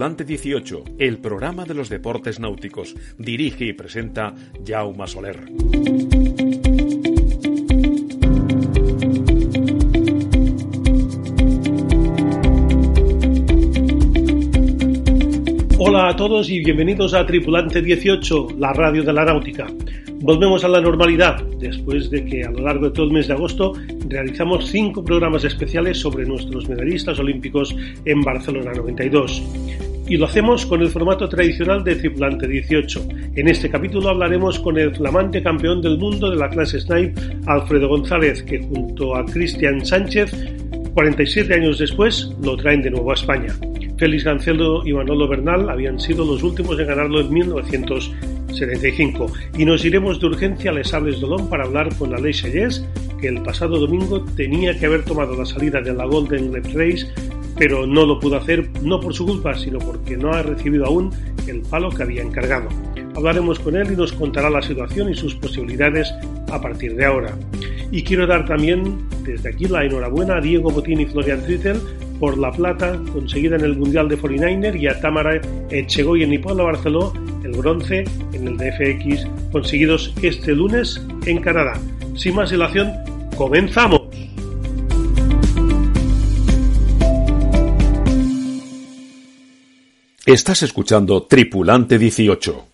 Tripulante 18, el programa de los deportes náuticos. Dirige y presenta Jaume Soler. Hola a todos y bienvenidos a Tripulante 18, la radio de la náutica. Volvemos a la normalidad después de que a lo largo de todo el mes de agosto realizamos cinco programas especiales sobre nuestros medallistas olímpicos en Barcelona 92. Y lo hacemos con el formato tradicional de Tripulante 18. En este capítulo hablaremos con el flamante campeón del mundo de la clase Snipe, Alfredo González, que junto a Cristian Sánchez, 47 años después, lo traen de nuevo a España. Félix Gancelo y Manolo Bernal habían sido los últimos en ganarlo en 1975. Y nos iremos de urgencia a Les Sables d'Olón para hablar con Aleix Sellés, que el pasado domingo tenía que haber tomado la salida de la Golden Glebe Race, pero no lo pudo hacer no por su culpa, sino porque no ha recibido aún el palo que había encargado. Hablaremos con él y nos contará la situación y sus posibilidades a partir de ahora. Y quiero dar también desde aquí la enhorabuena a Diego Botín y Florian Trittel por la plata conseguida en el Mundial de 49er y a Tamara Echegoyen y Pablo Barceló el bronce en el DFX conseguidos este lunes en Canadá. Sin más dilación, comenzamos. Estás escuchando Tripulante 18.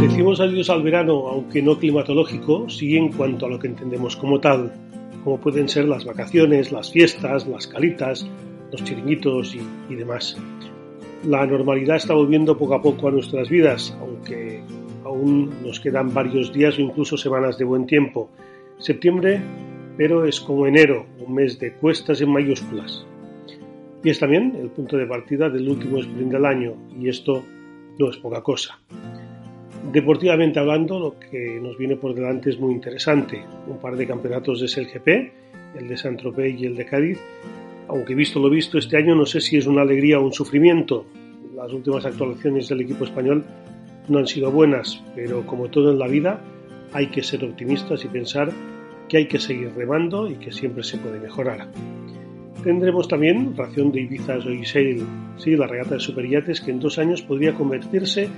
Decimos adiós al verano, aunque no climatológico, sí en cuanto a lo que entendemos como tal, como pueden ser las vacaciones, las fiestas, las calitas, los chiringuitos y, y demás. La normalidad está volviendo poco a poco a nuestras vidas, aunque aún nos quedan varios días o incluso semanas de buen tiempo. Septiembre, pero es como enero, un mes de cuestas en mayúsculas. Y es también el punto de partida del último sprint del año, y esto no es poca cosa. Deportivamente hablando, lo que nos viene por delante es muy interesante. Un par de campeonatos de SLGP, el de Saint-Tropez y el de Cádiz, aunque visto lo visto este año no sé si es una alegría o un sufrimiento. Las últimas actuaciones del equipo español no han sido buenas, pero como todo en la vida, hay que ser optimistas y pensar que hay que seguir remando y que siempre se puede mejorar. Tendremos también ración de Ibiza Joy sí, la regata de superyates que en dos años podría convertirse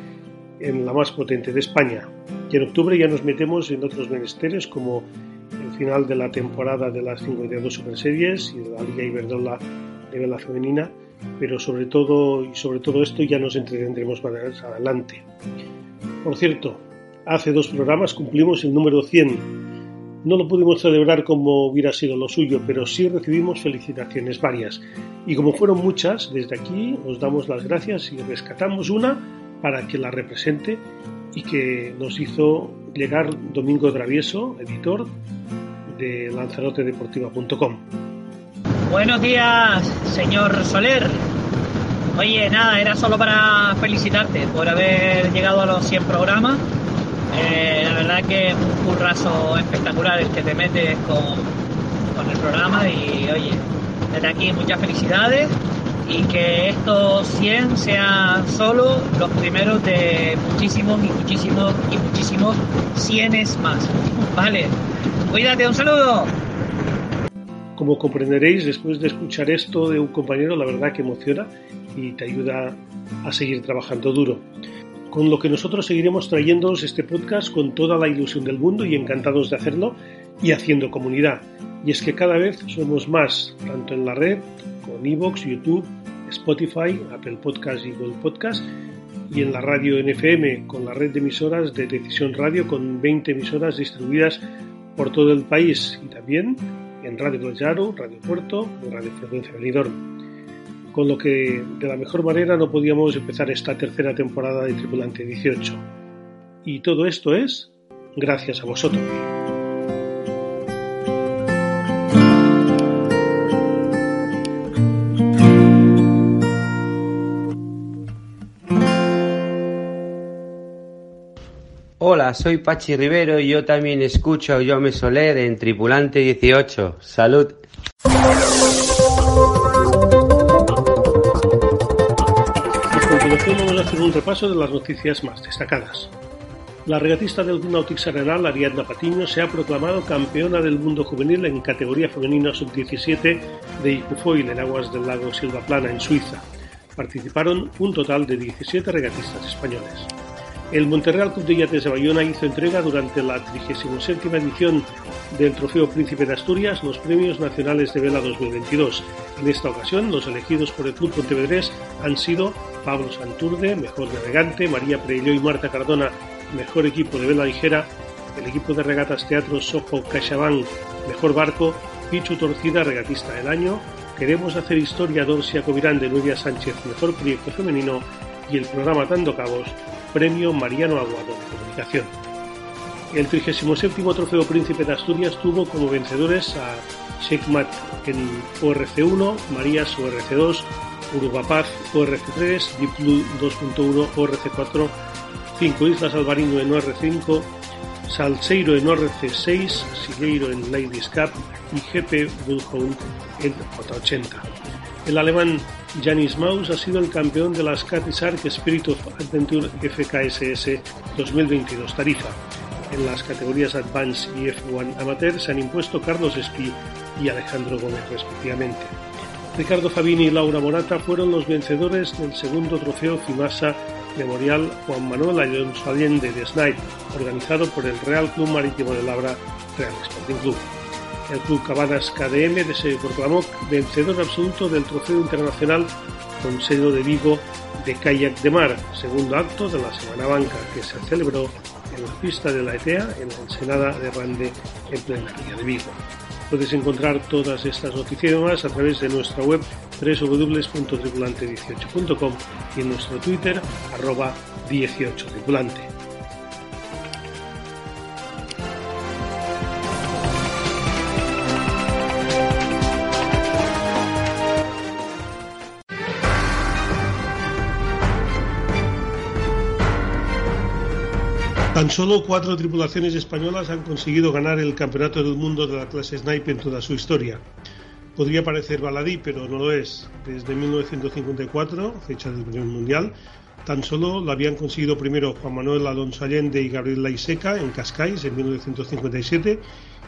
en la más potente de España. Y en octubre ya nos metemos en otros menesteres como el final de la temporada de las 52 Super Series y de la Liga Iberdrola de vela femenina, pero sobre todo y sobre todo esto ya nos entretendremos más adelante. Por cierto, hace dos programas cumplimos el número 100. No lo pudimos celebrar como hubiera sido lo suyo, pero sí recibimos felicitaciones varias. Y como fueron muchas, desde aquí os damos las gracias y rescatamos una para que la represente y que nos hizo llegar Domingo Travieso, editor de lanzarotedeportiva.com. Buenos días, señor Soler. Oye, nada, era solo para felicitarte por haber llegado a los 100 programas. Eh, la verdad que es un currazo espectacular el que te metes con, con el programa y oye, desde aquí muchas felicidades y que estos 100 sean solo los primeros de muchísimos y muchísimos y muchísimos cienes más. Vale, cuídate, un saludo. Como comprenderéis, después de escuchar esto de un compañero, la verdad que emociona y te ayuda a seguir trabajando duro. Con lo que nosotros seguiremos trayéndoos este podcast con toda la ilusión del mundo y encantados de hacerlo y haciendo comunidad. Y es que cada vez somos más, tanto en la red, con Evox, YouTube, Spotify, Apple Podcast y Google Podcast, y en la radio NFM, con la red de emisoras de Decisión Radio, con 20 emisoras distribuidas por todo el país, y también en Radio Llaro, Radio Puerto y Radio Frecuencia Benidorm. con lo que de la mejor manera no podíamos empezar esta tercera temporada de Tripulante 18. Y todo esto es gracias a vosotros. Hola, soy Pachi Rivero y yo también escucho a Jaume Soler en Tripulante 18. Salud. Continuación vamos a hacer un repaso de las noticias más destacadas. La regatista del Nautic Arenal, Ariadna Patiño, se ha proclamado campeona del mundo juvenil en categoría femenina sub-17 de Icufoil en aguas del lago Silvaplana, en Suiza. Participaron un total de 17 regatistas españoles. El Monterreal Club de Yates de Bayona hizo entrega durante la 37 edición del Trofeo Príncipe de Asturias los Premios Nacionales de Vela 2022. En esta ocasión, los elegidos por el Club Pontevedrés han sido Pablo Santurde, mejor navegante, María Preilló y Marta Cardona, mejor equipo de vela ligera, el equipo de regatas Teatro Sojo Cachabán, mejor barco, Pichu Torcida, regatista del año, Queremos hacer historia Dorsia Covirán de Nuria Sánchez, mejor proyecto femenino, y el programa Tando Cabos, Premio Mariano Aguado Comunicación. El 37 Trofeo Príncipe de Asturias tuvo como vencedores a Sheikmat en ORC1, Marías ORC2, Urubapaz ORC3, Diplu 2.1 ORC4, 5 Islas Albarino en OR5, Salseiro en ORC6, Sigueiro en Ladies Cup y GP Bullhound en J80. El alemán Janis Maus ha sido el campeón de las Ark Spirit of Adventure FKSS 2022 Tarifa. En las categorías Advance y F1 Amateur se han impuesto Carlos Espi y Alejandro Gómez respectivamente. Ricardo Fabini y Laura Morata fueron los vencedores del segundo trofeo FIMASA Memorial Juan Manuel Alonso Allende de Snipe, organizado por el Real Club Marítimo de Labra Real Sporting Club. El Club Cabanas KDM se proclamó vencedor absoluto del Trofeo Internacional Consejo de Vigo de Kayak de Mar, segundo acto de la Semana Banca, que se celebró en la pista de la ETEA en la Ensenada de Rande en plena de Vigo. Puedes encontrar todas estas noticias más a través de nuestra web www.tripulante18.com y en nuestro Twitter arroba 18tripulante. Tan solo cuatro tripulaciones españolas han conseguido ganar el Campeonato del Mundo de la clase Snipe en toda su historia. Podría parecer baladí, pero no lo es. Desde 1954, fecha del primer mundial, tan solo lo habían conseguido primero Juan Manuel Alonso Allende y Gabriel Laiseca en Cascais en 1957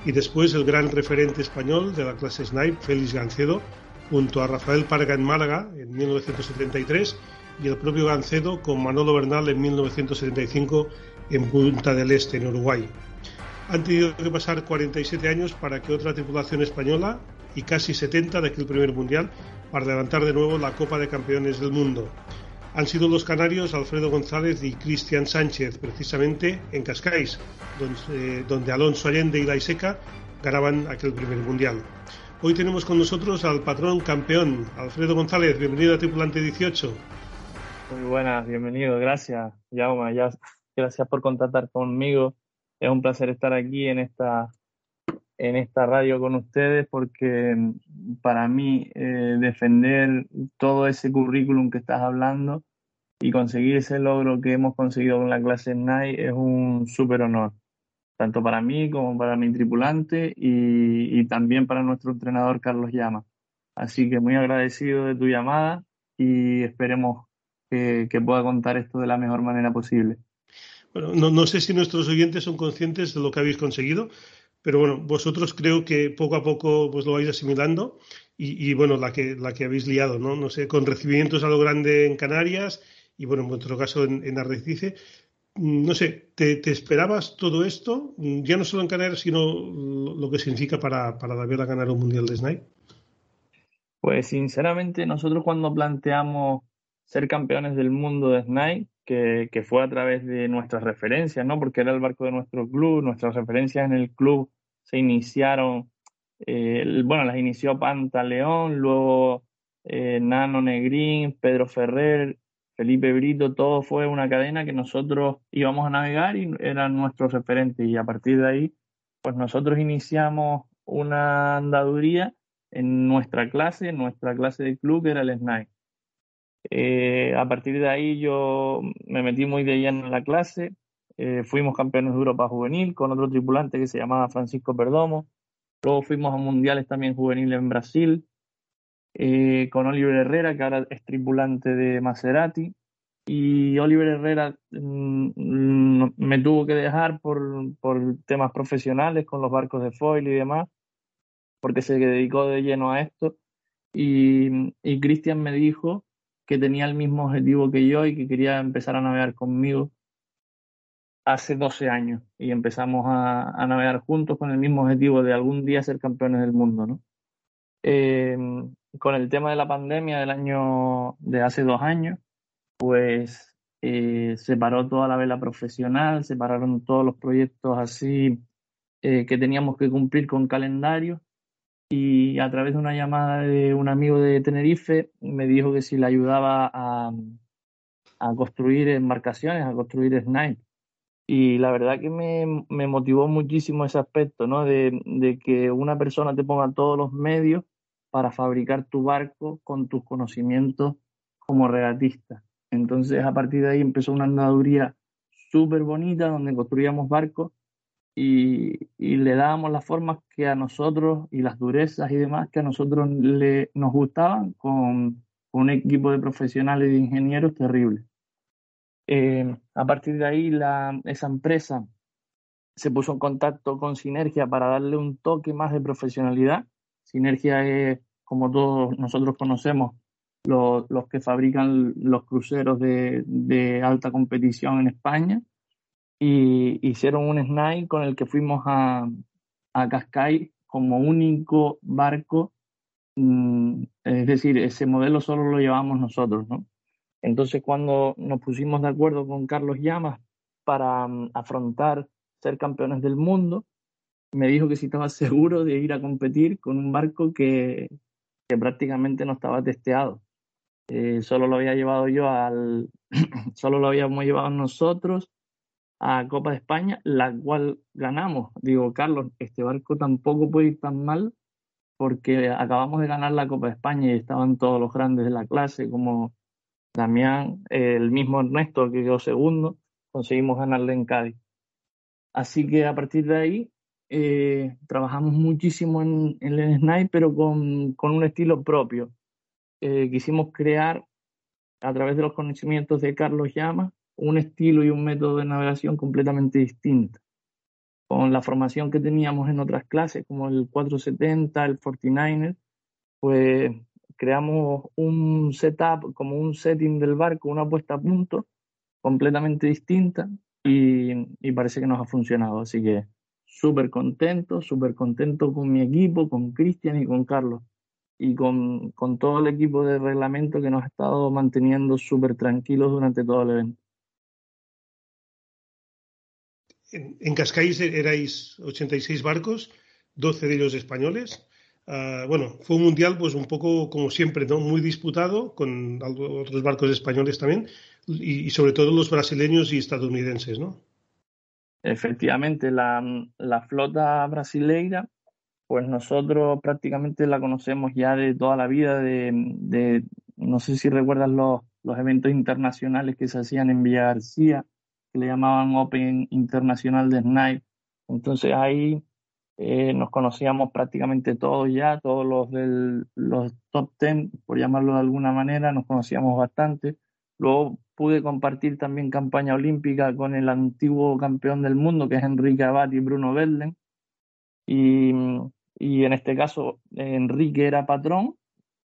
y después el gran referente español de la clase Snipe, Félix Gancedo, junto a Rafael Parga en Málaga en 1973 y el propio Gancedo con Manolo Bernal en 1975 en Punta del Este, en Uruguay. Han tenido que pasar 47 años para que otra tripulación española y casi 70 de aquel primer mundial para levantar de nuevo la Copa de Campeones del Mundo. Han sido los canarios Alfredo González y Cristian Sánchez, precisamente en Cascais, donde, donde Alonso Allende y Laiseca ganaban aquel primer mundial. Hoy tenemos con nosotros al patrón campeón, Alfredo González. Bienvenido a Tripulante 18. Muy buenas, bienvenido, gracias, Jaume. Ya gracias por contactar conmigo. Es un placer estar aquí en esta, en esta radio con ustedes porque mm, para mí eh, defender todo ese currículum que estás hablando y conseguir ese logro que hemos conseguido con la clase NIGHT es un súper honor, tanto para mí como para mi tripulante y, y también para nuestro entrenador Carlos Llama. Así que muy agradecido de tu llamada y esperemos que, que pueda contar esto de la mejor manera posible. No, no, sé si nuestros oyentes son conscientes de lo que habéis conseguido, pero bueno, vosotros creo que poco a poco pues lo vais asimilando y, y, bueno, la que, la que habéis liado, ¿no? No sé, con recibimientos a lo grande en Canarias y bueno, en vuestro caso en, en Arrecife. No sé, ¿te, ¿te, esperabas todo esto? Ya no solo en Canarias, sino lo que significa para, para la a ganar un Mundial de Snipe. Pues sinceramente nosotros cuando planteamos ser campeones del mundo de Snipe, que, fue a través de nuestras referencias, ¿no? Porque era el barco de nuestro club, nuestras referencias en el club se iniciaron, eh, bueno, las inició Pantaleón, luego eh, Nano Negrín, Pedro Ferrer, Felipe Brito, todo fue una cadena que nosotros íbamos a navegar y eran nuestros referentes. Y a partir de ahí, pues nosotros iniciamos una andaduría en nuestra clase, en nuestra clase de club, que era el SNAI. Eh, a partir de ahí yo me metí muy de lleno en la clase, eh, fuimos campeones de Europa juvenil con otro tripulante que se llamaba Francisco Perdomo, luego fuimos a mundiales también juveniles en Brasil, eh, con Oliver Herrera, que ahora es tripulante de Maserati, y Oliver Herrera mm, mm, me tuvo que dejar por, por temas profesionales con los barcos de foil y demás, porque se dedicó de lleno a esto. Y, y Cristian me dijo que tenía el mismo objetivo que yo y que quería empezar a navegar conmigo hace 12 años y empezamos a, navegar juntos con el mismo objetivo de algún día ser campeones del mundo, ¿no? Eh, con el tema de la pandemia del año de hace dos años, pues eh, se paró toda la vela profesional, se pararon todos los proyectos así eh, que teníamos que cumplir con calendario y a través de una llamada de un amigo de Tenerife me dijo que si le ayudaba a, construir embarcaciones, a construir snipe. Y la verdad que me, me motivó muchísimo ese aspecto, ¿no? De, de, que una persona te ponga todos los medios para fabricar tu barco con tus conocimientos como regatista. Entonces, a partir de ahí empezó una andaduría súper bonita donde construíamos barcos y, le dábamos las formas que a nosotros y las durezas y demás que a nosotros le, nos gustaban con, un equipo de profesionales y de ingenieros terrible. Eh, a partir de ahí la, esa empresa se puso en contacto con Sinergia para darle un toque más de profesionalidad. Sinergia es, como todos nosotros conocemos, los, los que fabrican los cruceros de, de alta competición en España y hicieron un SNAI con el que fuimos a, a Cascais como único barco, mm, es decir, ese modelo solo lo llevamos nosotros, ¿no? Entonces cuando nos pusimos de acuerdo con Carlos Llamas para mm, afrontar ser campeones del mundo, me dijo que si estaba seguro de ir a competir con un barco que, que prácticamente no estaba testeado. Eh, solo lo había llevado yo al, solo lo habíamos llevado nosotros a Copa de España, la cual ganamos. Digo, Carlos, este barco tampoco puede ir tan mal porque acabamos de ganar la Copa de España y estaban todos los grandes de la clase, como Damián, el mismo Ernesto que quedó segundo, conseguimos ganarle en Cádiz. Así que a partir de ahí eh, trabajamos muchísimo en, el Snipe, pero con, con, un estilo propio. Eh, quisimos crear, a través de los conocimientos de Carlos Llama, un estilo y un método de navegación completamente distinto. Con la formación que teníamos en otras clases, como el 470, el 49er, pues creamos un setup, como un setting del barco, una puesta a punto completamente distinta y, y parece que nos ha funcionado. Así que súper contento, súper contento con mi equipo, con Cristian y con Carlos y con, con todo el equipo de reglamento que nos ha estado manteniendo súper tranquilos durante todo el evento. En, en Cascais erais 86 barcos, 12 de ellos españoles. Uh, bueno, fue un mundial pues un poco como siempre, ¿no? Muy disputado con otros barcos españoles también y, sobre todo los brasileños y estadounidenses, ¿no? Efectivamente, la, flota brasileira, pues nosotros prácticamente la conocemos ya de toda la vida, de no sé si recuerdas los, los eventos internacionales que se hacían en Villa García, le llamaban Open Internacional de Snipe. Entonces ahí eh, nos conocíamos prácticamente todos ya, todos los del los top 10, por llamarlo de alguna manera, nos conocíamos bastante. Luego pude compartir también campaña olímpica con el antiguo campeón del mundo, que es Enrique Abad y Bruno Bedlen. Y, y en este caso, Enrique era patrón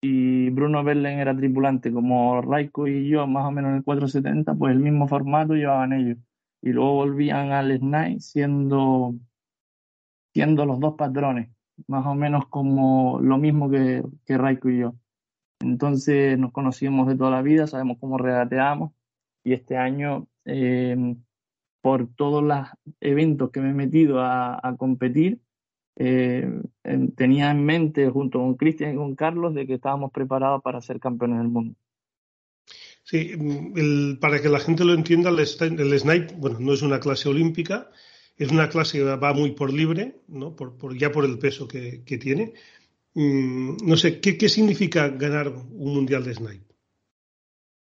y Bruno Berlen era tripulante, como Raiko y yo, más o menos en el 470, pues el mismo formato llevaban ellos. Y luego volvían al SNAI siendo, siendo los dos patrones, más o menos como lo mismo que, que Raiko y yo. Entonces nos conocíamos de toda la vida, sabemos cómo regateamos y este año, eh, por todos los eventos que me he metido a competir, eh, tenía en mente, junto con Cristian y con Carlos, de que estábamos preparados para ser campeones del mundo. Sí, para que la gente lo entienda, el, snipe, bueno, no es una clase olímpica, es una clase que va muy por libre, ¿no? por, ya por el peso que, tiene. Mm, no sé, ¿qué, significa ganar un mundial de snipe?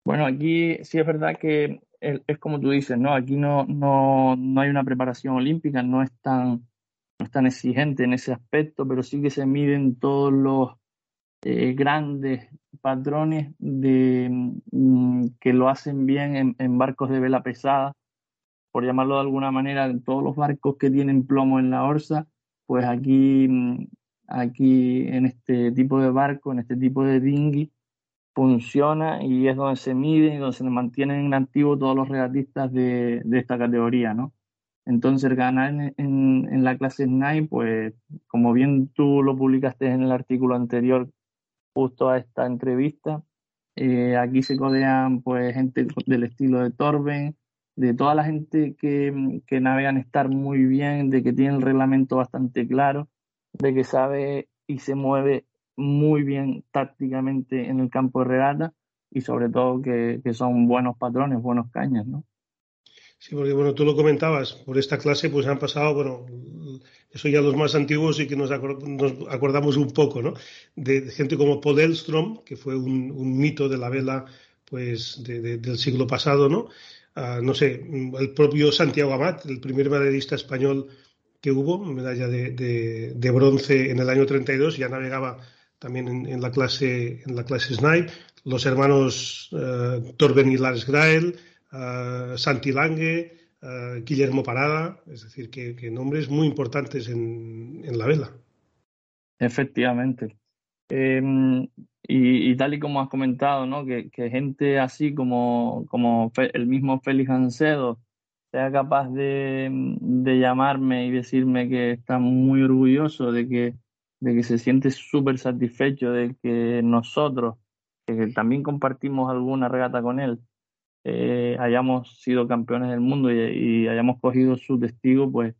Bueno, aquí sí es verdad que es, como tú dices, ¿no? Aquí no, no, no hay una preparación olímpica, no es tan no es tan exigente en ese aspecto, pero sí que se miden todos los eh, grandes patrones de, mm, que lo hacen bien en, barcos de vela pesada, por llamarlo de alguna manera, en todos los barcos que tienen plomo en la orza, pues aquí, mm, aquí en este tipo de barco, en este tipo de dinghy, funciona y es donde se miden y donde se mantienen en activo todos los regatistas de, de esta categoría, ¿no? Entonces, ganar en, la clase SNAI, pues como bien tú lo publicaste en el artículo anterior justo a esta entrevista, eh, aquí se codean pues gente del estilo de Torben, de toda la gente que, que navegan estar muy bien, de que tiene el reglamento bastante claro, de que sabe y se mueve muy bien tácticamente en el campo de regata y sobre todo que, que son buenos patrones, buenos cañas, ¿no? Sí, porque bueno, tú lo comentabas, por esta clase pues han pasado, bueno, eso ya los más antiguos y que nos, acordamos un poco, ¿no? De, gente como Paul Elstrom, que fue un, mito de la vela pues del siglo pasado, ¿no? Ah, no sé, el propio Santiago Amat, el primer medallista español que hubo, medalla de, bronce en el año 32, ya navegaba también en, la clase en la clase Snipe, los hermanos uh, Torben y Lars Grael, uh, Santi Lange, Guillermo Parada, es decir, que, nombres muy importantes en, la vela. Efectivamente. Em, y, tal y como has comentado, ¿no? que, gente así como, como el mismo Félix Ancedo sea capaz de, de, llamarme y decirme que está muy orgulloso de que, de que se siente súper satisfecho de que nosotros, que también compartimos alguna regata con él, eh, hayamos sido campeones del mundo y, hayamos cogido su testigo, pues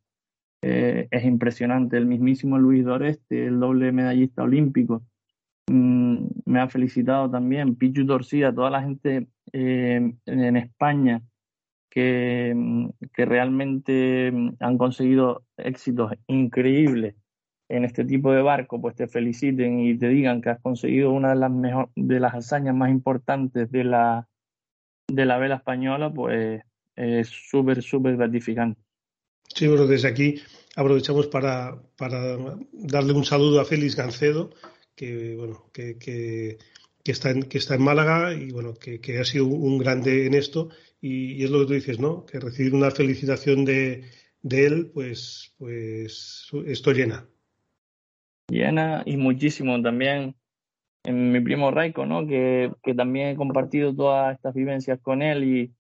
eh, es impresionante. El mismísimo Luis Doreste, el doble medallista olímpico, mm, me ha felicitado también. Pichu Torcida, toda la gente eh, en España que, mm, que realmente mm, han conseguido éxitos increíbles en este tipo de barco, pues te feliciten y te digan que has conseguido una de las mejor, de las hazañas más importantes de la de la vela española, pues es súper, súper gratificante. Sí, bueno, desde aquí aprovechamos para, para darle un saludo a Félix Gancedo, que bueno, que, que, que, está, en, que está en Málaga y bueno, que, que ha sido un grande en esto. Y, es lo que tú dices, ¿no? Que recibir una felicitación de, de él, pues, pues esto llena. Llena y muchísimo también en mi primo Raico, ¿no? Que, que, también he compartido todas estas vivencias con él y,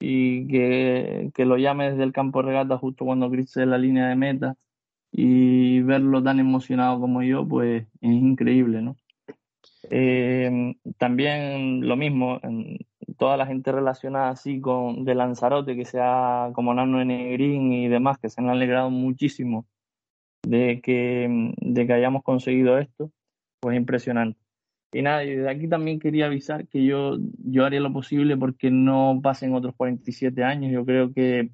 y que, que, lo llame desde el campo de regata justo cuando cruce la línea de meta y verlo tan emocionado como yo, pues es increíble, ¿no? Eh, también lo mismo, toda la gente relacionada así con de Lanzarote, que sea como Nano Negrín y demás, que se han alegrado muchísimo de que, de que hayamos conseguido esto, pues impresionante. Y nada, y de aquí también quería avisar que yo, yo haría lo posible porque no pasen otros 47 años. Yo creo que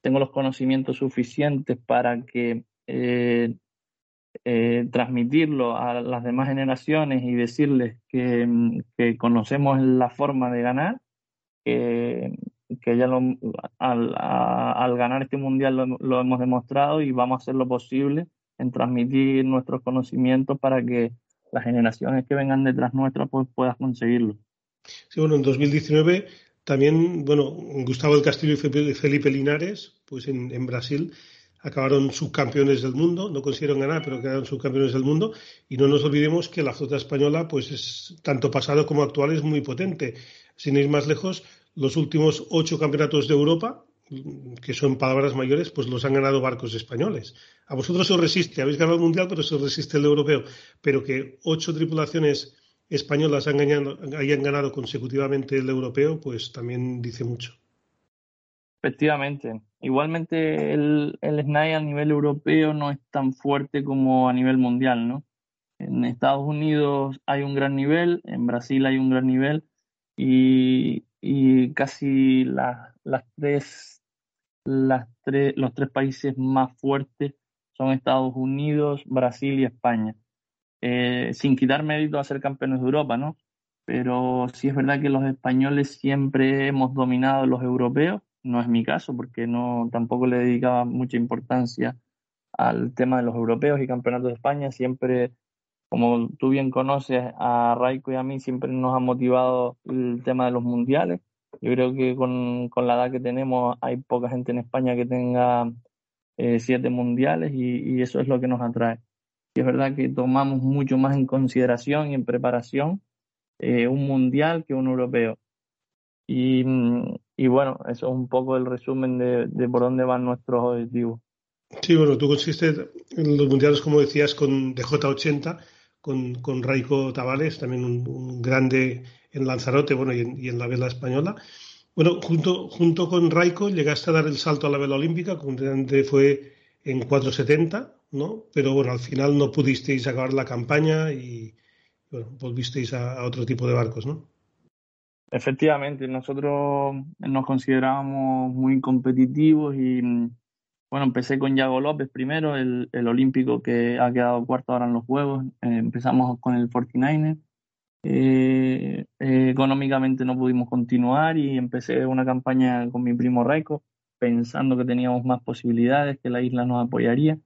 tengo los conocimientos suficientes para que eh, eh, transmitirlo a las demás generaciones y decirles que, que conocemos la forma de ganar, que, que ya lo, al, al, ganar este mundial lo, lo hemos demostrado y vamos a hacer lo posible en transmitir nuestros conocimientos para que las generaciones que vengan detrás nuestra pues puedas conseguirlo. Sí, bueno, en 2019 también, bueno, Gustavo del Castillo y Felipe Linares, pues en, Brasil acabaron subcampeones del mundo, no consiguieron ganar, pero quedaron subcampeones del mundo, y no nos olvidemos que la flota española, pues es tanto pasado como actual, es muy potente. Sin ir más lejos, los últimos ocho campeonatos de Europa, que son palabras mayores, pues los han ganado barcos españoles. A vosotros os resiste, habéis ganado el mundial, pero se os resiste el europeo. Pero que ocho tripulaciones españolas hayan ganado consecutivamente el europeo, pues también dice mucho. Efectivamente. Igualmente el, el SNAI a nivel europeo no es tan fuerte como a nivel mundial, ¿no? En Estados Unidos hay un gran nivel, en Brasil hay un gran nivel y, y casi las tres, los tres países más fuertes son Estados Unidos, Brasil y España. Eh, sin quitar mérito a ser campeones de Europa, ¿no? Pero sí es verdad que los españoles siempre hemos dominado a los europeos, no es mi caso porque no tampoco le dedicaba mucha importancia al tema de los europeos y campeonatos de España, siempre como tú bien conoces, a Raiko y a mí siempre nos ha motivado el tema de los mundiales. Yo creo que con, con la edad que tenemos hay poca gente en España que tenga eh, siete mundiales y, eso es lo que nos atrae. Y es verdad que tomamos mucho más en consideración y en preparación eh, un mundial que un europeo. Y, y, bueno, eso es un poco el resumen de, de por dónde van nuestros objetivos. Sí, bueno, tú consiste en los mundiales, como decías, con DJ80 con, con Raico Tavales, también un, grande en Lanzarote bueno, y en, la vela española. Bueno, junto, junto con Raico llegaste a dar el salto a la vela olímpica, concretamente fue en 470, ¿no? Pero bueno, al final no pudisteis acabar la campaña y volvisteis a, otro tipo de barcos, ¿no? Efectivamente, nosotros nos considerábamos muy competitivos y bueno, empecé con Yago López primero, el, el olímpico que ha quedado cuarto ahora en los Juegos. Eh, empezamos con el 49 eh, eh, económicamente no pudimos continuar y empecé una campaña con mi primo Raico, pensando que teníamos más posibilidades, que la isla nos apoyaría.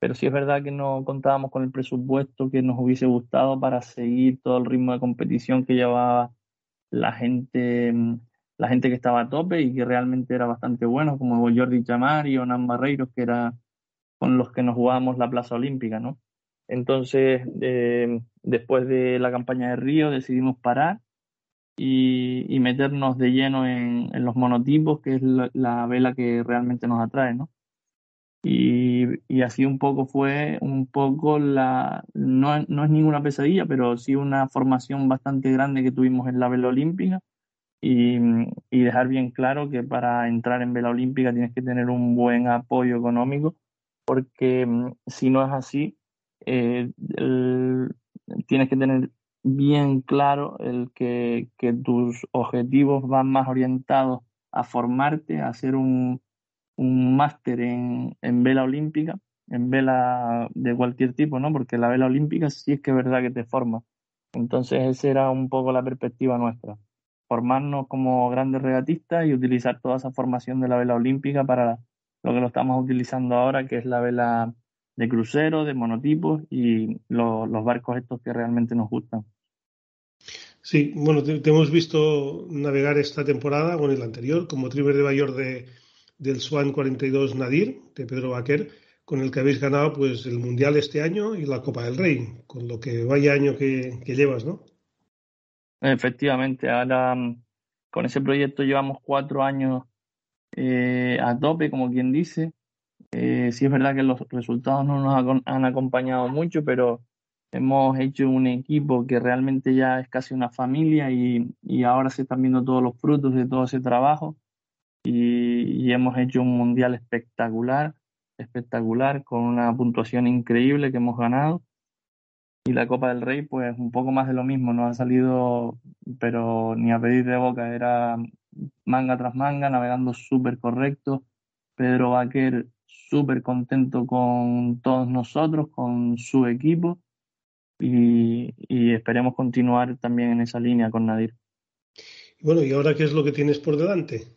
Pero sí es verdad que no contábamos con el presupuesto que nos hubiese gustado para seguir todo el ritmo de competición que llevaba la gente mm, la gente que estaba a tope y que realmente era bastante bueno, como Jordi Chamar y Onan Barreiros, que era con los que nos jugábamos la Plaza Olímpica, ¿no? Entonces, eh, después de la campaña de Río, decidimos parar y, meternos de lleno en, los monotipos, que es la, vela que realmente nos atrae, ¿no? Y, y, así un poco fue, un poco la, no, no es ninguna pesadilla, pero sí una formación bastante grande que tuvimos en la vela olímpica y, y, dejar bien claro que para entrar en vela olímpica tienes que tener un buen apoyo económico, porque mm, si no es así, eh, tienes que tener bien claro el que, tus objetivos van más orientados a formarte, a hacer un, un máster en, en vela olímpica, en vela de cualquier tipo, ¿no? Porque la vela olímpica sí es que es verdad que te forma. Entonces esa era un poco la perspectiva nuestra formarnos como grandes regatistas y utilizar toda esa formación de la vela olímpica para lo que lo estamos utilizando ahora, que es la vela de crucero, de monotipos y los barcos estos que realmente nos gustan. Sí, bueno, te, hemos visto navegar esta temporada, bueno, y la anterior, como trimmer de mayor de, del Swan 42 Nadir, de Pedro Baquer, con el que habéis ganado pues el Mundial este año y la Copa del Rey, con lo que vaya año que, que llevas, ¿no? Efectivamente, ahora mm, con ese proyecto llevamos cuatro años eh, a tope, como quien dice. Sí es verdad que los resultados no nos han acompañado mucho, pero hemos hecho un equipo que realmente ya es casi una familia y, ahora se están viendo todos los frutos de todo ese trabajo y, y hemos hecho un mundial espectacular, espectacular, con una puntuación increíble que hemos ganado y la Copa del Rey, pues un poco más de lo mismo, no ha salido, pero ni a pedir de boca, era manga tras manga, navegando súper correcto. Pedro Baquer súper contento con todos nosotros, con su equipo y, y, esperemos continuar también en esa línea con Nadir. Bueno, ¿y ahora qué es lo que tienes por delante?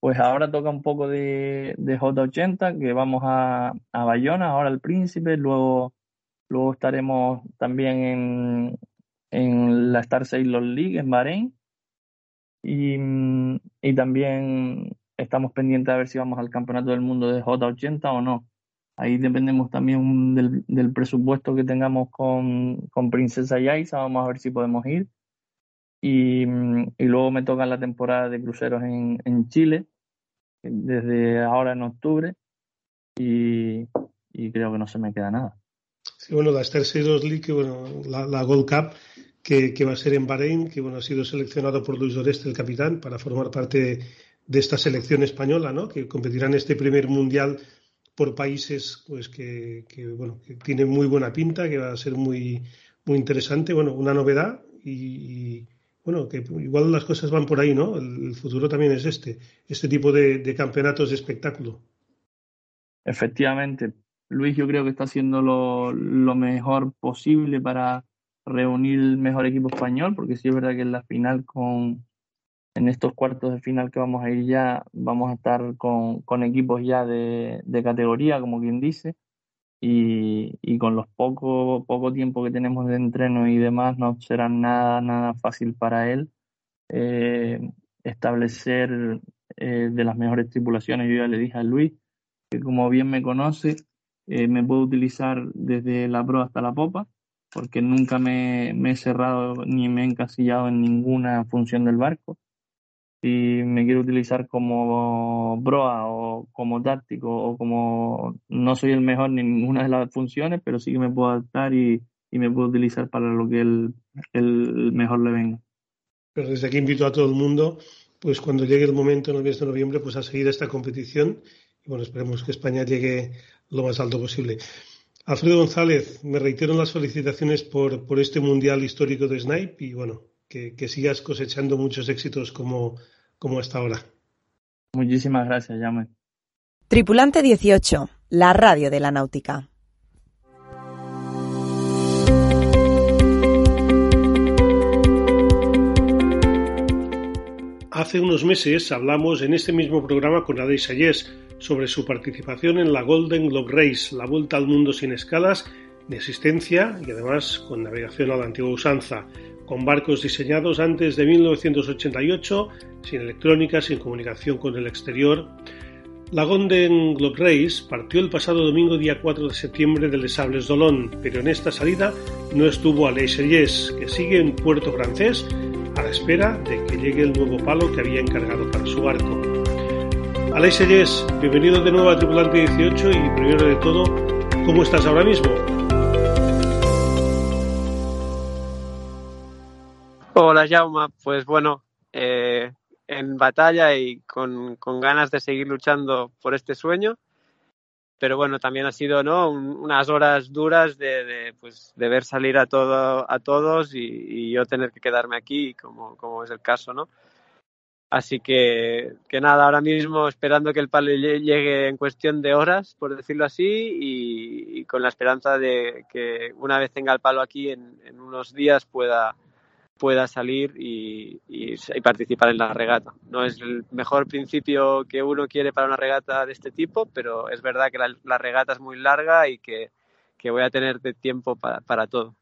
Pues ahora toca un poco de, de J80, que vamos a, a Bayona, ahora el Príncipe, luego Luego estaremos también en, en la Star Sailor League en Bahrein. Y, y también estamos pendientes a ver si vamos al Campeonato del Mundo de J80 o no. Ahí dependemos también del, del presupuesto que tengamos con, con Princesa Yaisa. Vamos a ver si podemos ir. Y, y, luego me toca la temporada de cruceros en, en Chile, desde ahora en octubre. Y, y creo que no se me queda nada. Sí, bueno, la Star Sailors League, bueno, la, la Gold Cup, que, que, va a ser en Bahrein, que bueno, ha sido seleccionado por Luis Oreste, el capitán, para formar parte de esta selección española, ¿no? que competirá en este primer mundial por países pues que, bueno que tienen muy buena pinta, que va a ser muy muy interesante, bueno una novedad y, bueno que igual las cosas van por ahí, ¿no? El, futuro también es este este tipo de, campeonatos de espectáculo. Efectivamente, Luis yo creo que está haciendo lo, lo mejor posible para reunir el mejor equipo español, porque sí es verdad que en la final con en estos cuartos de final que vamos a ir ya, vamos a estar con, con equipos ya de, de, categoría, como quien dice, y, y, con los poco, poco tiempo que tenemos de entreno y demás, no será nada, nada fácil para él eh, establecer eh, de las mejores tripulaciones. Yo ya le dije a Luis que como bien me conoce, eh, me puedo utilizar desde la proa hasta la popa, porque nunca me, me he cerrado ni me he encasillado en ninguna función del barco si me quiero utilizar como broa o como táctico o como no soy el mejor en ninguna de las funciones, pero sí que me puedo adaptar y, me puedo utilizar para lo que el, el mejor le venga. Pero desde aquí invito a todo el mundo, pues cuando llegue el momento en el mes de noviembre, pues a seguir esta competición y bueno, esperemos que España llegue lo más alto posible. Alfredo González, me reitero las felicitaciones por, por este Mundial Histórico de Snipe y bueno, que, sigas cosechando muchos éxitos como, como hasta ahora. Muchísimas gracias, Llame. Tripulante 18, la radio de la náutica. Hace unos meses hablamos en este mismo programa con Adey sobre su participación en la Golden Globe Race, la vuelta al mundo sin escalas, de asistencia y además con navegación a la antigua usanza con barcos diseñados antes de 1988, sin electrónica, sin comunicación con el exterior. La Golden Globe Race partió el pasado domingo día 4 de septiembre del de Sables d'Olón, pero en esta salida no estuvo Aleix que sigue en puerto francés a la espera de que llegue el nuevo palo que había encargado para su barco. Aleix bienvenido de nuevo a Tripulante 18 y primero de todo, ¿cómo estás ahora mismo? Hola Jauma, pues bueno, eh, en batalla y con, ganas de seguir luchando por este sueño, pero bueno, también ha sido ¿no? unas horas duras de, pues, de ver salir a, todo, a todos y, yo tener que quedarme aquí, como, como es el caso, ¿no? Así que, que nada, ahora mismo esperando que el palo llegue en cuestión de horas, por decirlo así, y, con la esperanza de que una vez tenga el palo aquí en, en unos días pueda pueda salir y, participar en la regata. No es el mejor principio que uno quiere para una regata de este tipo, pero es verdad que la, regata es muy larga y que, voy a tener de tiempo para, todo.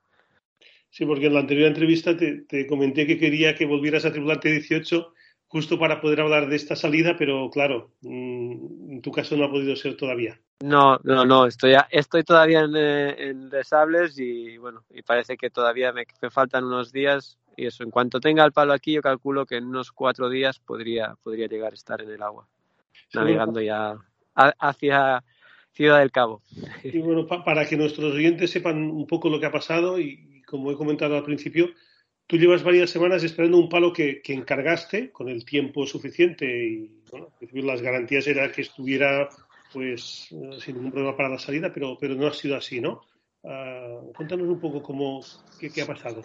Sí, porque en la anterior entrevista te, comenté que quería que volvieras a Tripulante 18 justo para poder hablar de esta salida, pero claro, mm, en tu caso no ha podido ser todavía. No, no, no, estoy, estoy todavía en, eh, en Desables y bueno, y parece que todavía me, faltan unos días y eso, en cuanto tenga el palo aquí, yo calculo que en unos cuatro días podría, podría llegar a estar en el agua, navegando ya hacia Ciudad del Cabo. Y bueno, para que nuestros oyentes sepan un poco lo que ha pasado y como he comentado al principio, tú llevas varias semanas esperando un palo que, que encargaste con el tiempo suficiente y bueno, las garantías era que estuviera pues sin ningún problema para la salida, pero, pero no ha sido así, ¿no? Ah, cuéntanos un poco cómo, qué, qué ha pasado.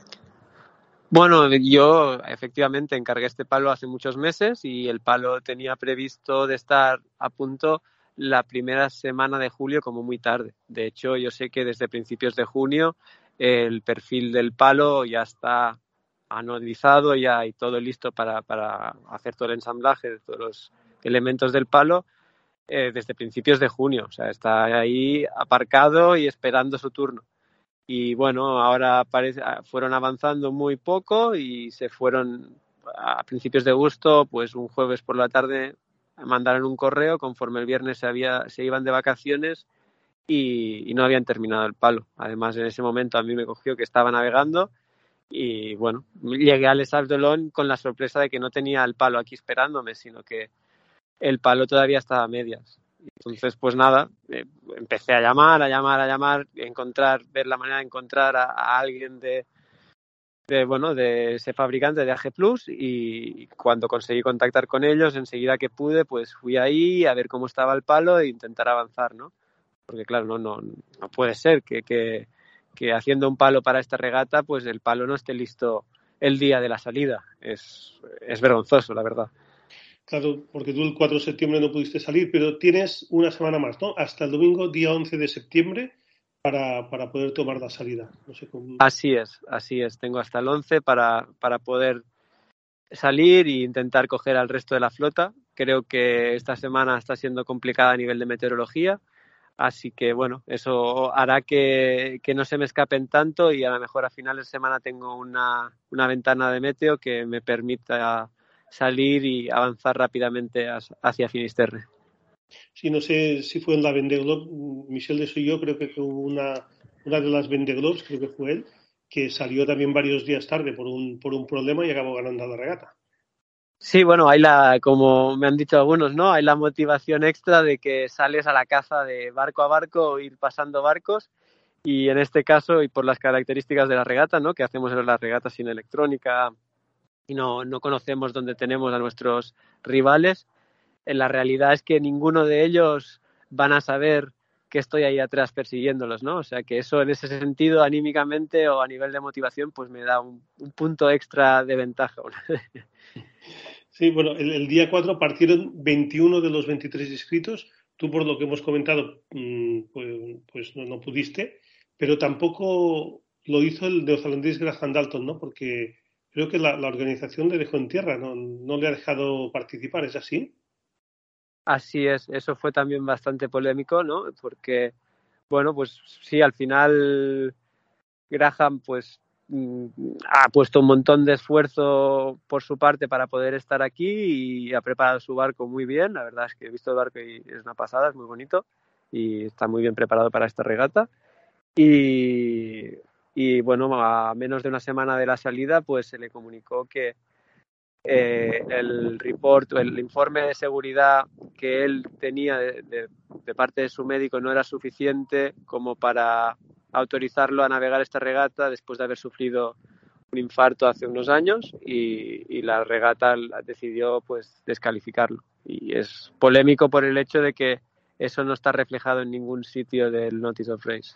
Bueno, yo efectivamente encargué este palo hace muchos meses y el palo tenía previsto de estar a punto la primera semana de julio como muy tarde. De hecho, yo sé que desde principios de junio el perfil del palo ya está anodizado ya y todo listo para, para hacer todo el ensamblaje de todos los elementos del palo eh, desde principios de junio. O sea, está ahí aparcado y esperando su turno y bueno, ahora ah, fueron avanzando muy poco y se fueron a principios de agosto, pues un jueves por la tarde mandaron un correo conforme el viernes se, había, se iban de vacaciones y, no habían terminado el palo. Además, en ese momento a mí me cogió que estaba navegando y bueno, llegué al Les con la sorpresa de que no tenía el palo aquí esperándome, sino que el palo todavía estaba a medias. Entonces, pues nada, eh, empecé a llamar, a llamar, a llamar, encontrar, ver la manera de encontrar a, alguien de, de, bueno, de ese fabricante de AG Plus y cuando conseguí contactar con ellos, enseguida que pude, pues fui ahí a ver cómo estaba el palo e intentar avanzar, ¿no? Porque claro, no, no, no puede ser que, que, que haciendo un palo para esta regata, pues el palo no esté listo el día de la salida. Es, es vergonzoso, la verdad. Claro, porque tú el 4 de septiembre no pudiste salir, pero tienes una semana más, ¿no? Hasta el domingo, día 11 de septiembre, para, para poder tomar la salida. Así es, así es. Tengo hasta el 11 para, para poder salir e intentar coger al resto de la flota. Creo que esta semana está siendo complicada a nivel de meteorología. Así que bueno, eso hará que, que, no se me escapen tanto y a lo mejor a finales de semana tengo una, una ventana de meteo que me permita salir y avanzar rápidamente hacia Finisterre. Sí, no sé si fue en la Vendeglob, Michel de yo creo que fue una, una de las Vendeglobs, creo que fue él, que salió también varios días tarde por un, por un problema y acabó ganando la regata. Sí, bueno, hay la, como me han dicho algunos, ¿no? Hay la motivación extra de que sales a la caza de barco a barco, ir pasando barcos, y en este caso, y por las características de la regata, ¿no? Que hacemos en las regatas sin electrónica y no, no conocemos dónde tenemos a nuestros rivales, en la realidad es que ninguno de ellos van a saber que estoy ahí atrás persiguiéndolos, ¿no? O sea que eso en ese sentido, anímicamente o a nivel de motivación, pues me da un, un punto extra de ventaja. sí, bueno, el, el, día 4 partieron 21 de los 23 inscritos. Tú, por lo que hemos comentado, mmm, pues, pues no, no, pudiste, pero tampoco lo hizo el neozelandés Graham Dalton, ¿no? Porque creo que la, la organización le dejó en tierra, ¿no? no le ha dejado participar, ¿es así? Así es, eso fue también bastante polémico, ¿no? Porque, bueno, pues sí, al final Graham, pues mm, ha puesto un montón de esfuerzo por su parte para poder estar aquí y ha preparado su barco muy bien. La verdad es que he visto el barco y es una pasada, es muy bonito y está muy bien preparado para esta regata. Y, y bueno, a menos de una semana de la salida, pues se le comunicó que, eh, el report, el informe de seguridad que él tenía de, parte de su médico no era suficiente como para autorizarlo a navegar esta regata después de haber sufrido un infarto hace unos años y, y la regata decidió pues descalificarlo y es polémico por el hecho de que eso no está reflejado en ningún sitio del Notice of Race,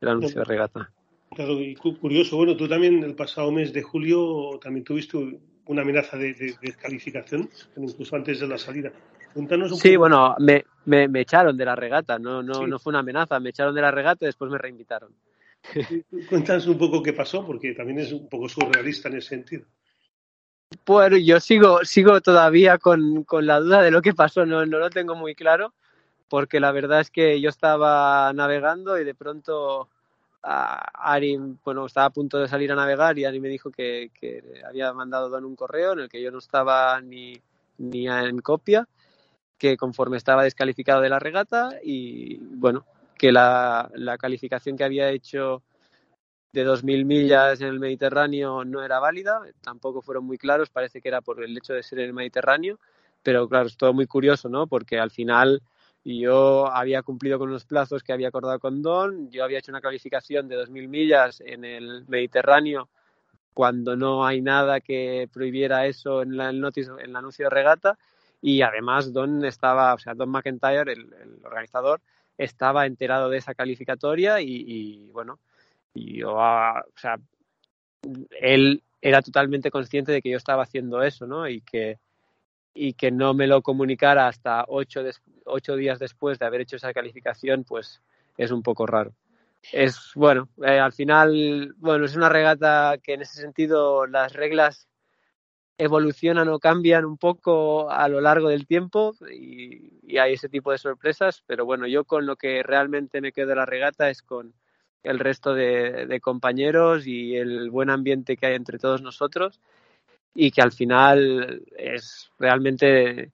el anuncio de regata. Claro, y curioso, bueno, tú también el pasado mes de julio también tuviste una amenaza de, de, de descalificación, incluso antes de la salida. Cuéntanos un sí, poco. bueno, me, me, me, echaron de la regata, no, no, sí. no fue una amenaza, me echaron de la regata y después me reinvitaron. Cuéntanos un poco qué pasó, porque también es un poco surrealista en ese sentido. Bueno, yo sigo, sigo todavía con, con la duda de lo que pasó, no, no lo tengo muy claro, porque la verdad es que yo estaba navegando y de pronto a Ari, bueno, estaba a punto de salir a navegar y Ari me dijo que, que había mandado Don un correo en el que yo no estaba ni, ni en copia, que conforme estaba descalificado de la regata y bueno, que la, la calificación que había hecho de 2.000 millas en el Mediterráneo no era válida, tampoco fueron muy claros, parece que era por el hecho de ser en el Mediterráneo, pero claro, es todo muy curioso, ¿no? Porque al final y yo había cumplido con los plazos que había acordado con Don, yo había hecho una calificación de 2.000 millas en el Mediterráneo cuando no hay nada que prohibiera eso en, la, el, notice, en el anuncio de regata y además Don estaba, o sea, Don McIntyre, el, el organizador, estaba enterado de esa calificatoria y, y bueno, y yo, o sea, él era totalmente consciente de que yo estaba haciendo eso, ¿no? Y que, y que no me lo comunicara hasta ocho, días después de haber hecho esa calificación, pues es un poco raro. Es bueno, eh, al final, bueno, es una regata que en ese sentido las reglas evolucionan o cambian un poco a lo largo del tiempo y, hay ese tipo de sorpresas, pero bueno, yo con lo que realmente me quedo de la regata es con el resto de compañeros y el buen ambiente que hay entre todos nosotros y que al final es realmente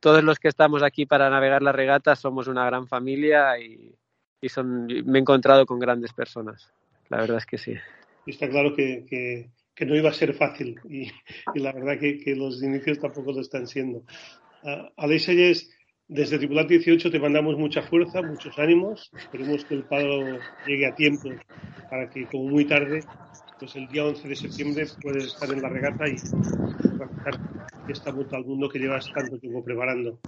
todos los que estamos aquí para navegar la regata somos una gran familia y, y son, me he encontrado con grandes personas. La verdad es que sí. Está claro que, que, que no iba a ser fácil y, y la verdad que, que, los inicios tampoco lo están siendo. Uh, Aleix desde Tripulante 18 te mandamos mucha fuerza, muchos ánimos. Esperemos que el paro llegue a tiempo para que, como muy tarde, pues el día 11 de septiembre puedes estar en la regata y esta vuelta al mundo que llevas tanto tiempo preparando.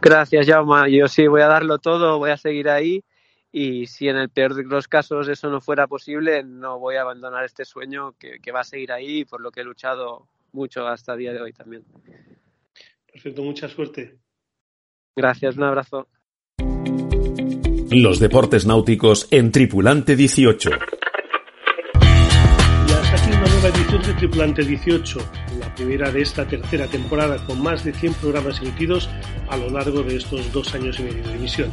Gracias, Jaume. Yo sí voy a darlo todo, voy a seguir ahí y si en el peor de los casos eso no fuera posible, no voy a abandonar este sueño que, que va a seguir ahí por lo que he luchado mucho hasta el día de hoy también. Perfecto, mucha suerte. Gracias, un abrazo. Los deportes náuticos en Tripulante 18. Edición de Tripulante 18, la primera de esta tercera temporada con más de 100 programas emitidos a lo largo de estos dos años y medio de emisión.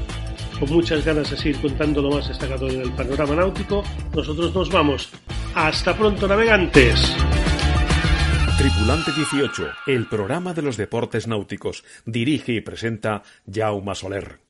Con muchas ganas de seguir contando lo más destacado en el panorama náutico, nosotros nos vamos. Hasta pronto, navegantes. Tripulante 18, el programa de los deportes náuticos. Dirige y presenta Jaume Soler.